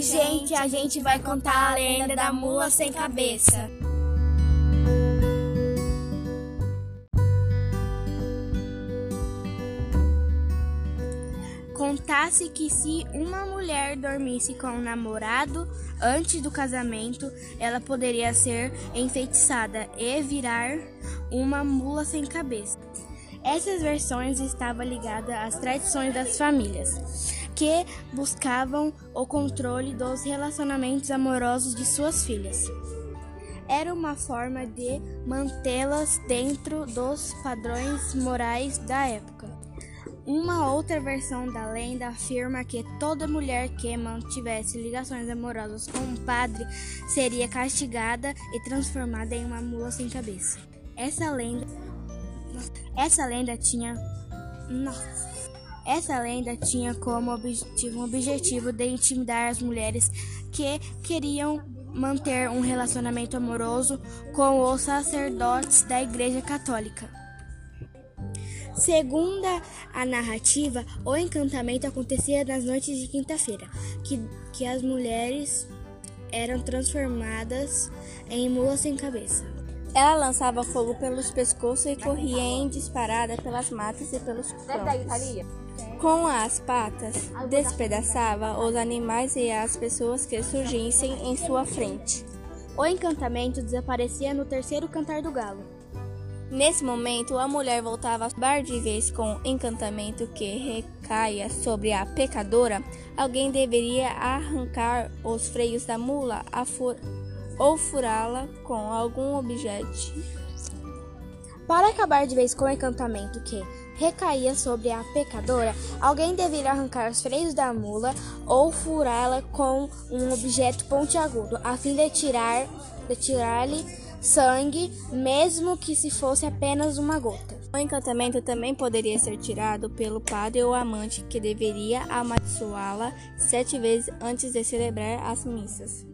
Gente, a gente vai contar a lenda da mula sem cabeça. Contasse que se uma mulher dormisse com um namorado antes do casamento, ela poderia ser enfeitiçada e virar uma mula sem cabeça. Essas versões estavam ligadas às tradições das famílias, que buscavam o controle dos relacionamentos amorosos de suas filhas. Era uma forma de mantê-las dentro dos padrões morais da época. Uma outra versão da lenda afirma que toda mulher que mantivesse ligações amorosas com um padre seria castigada e transformada em uma mula sem cabeça. Essa lenda essa lenda tinha nossa, essa lenda tinha como objetivo, um objetivo de intimidar as mulheres que queriam manter um relacionamento amoroso com os sacerdotes da Igreja Católica. Segundo a narrativa, o encantamento acontecia nas noites de quinta-feira, que, que as mulheres eram transformadas em mulas sem cabeça. Ela lançava fogo pelos pescoços e corria em disparada pelas matas e pelos campos. Com as patas, despedaçava os animais e as pessoas que surgissem em sua frente. O encantamento desaparecia no terceiro cantar do galo. Nesse momento, a mulher voltava a bar de vez com encantamento que recaia sobre a pecadora. Alguém deveria arrancar os freios da mula ou furá-la com algum objeto. Para acabar de vez com o encantamento que recaía sobre a pecadora, alguém deveria arrancar os freios da mula ou furá-la com um objeto pontiagudo, a fim de tirar de tirar-lhe sangue, mesmo que se fosse apenas uma gota. O encantamento também poderia ser tirado pelo padre ou amante, que deveria amaldiçoá-la sete vezes antes de celebrar as missas.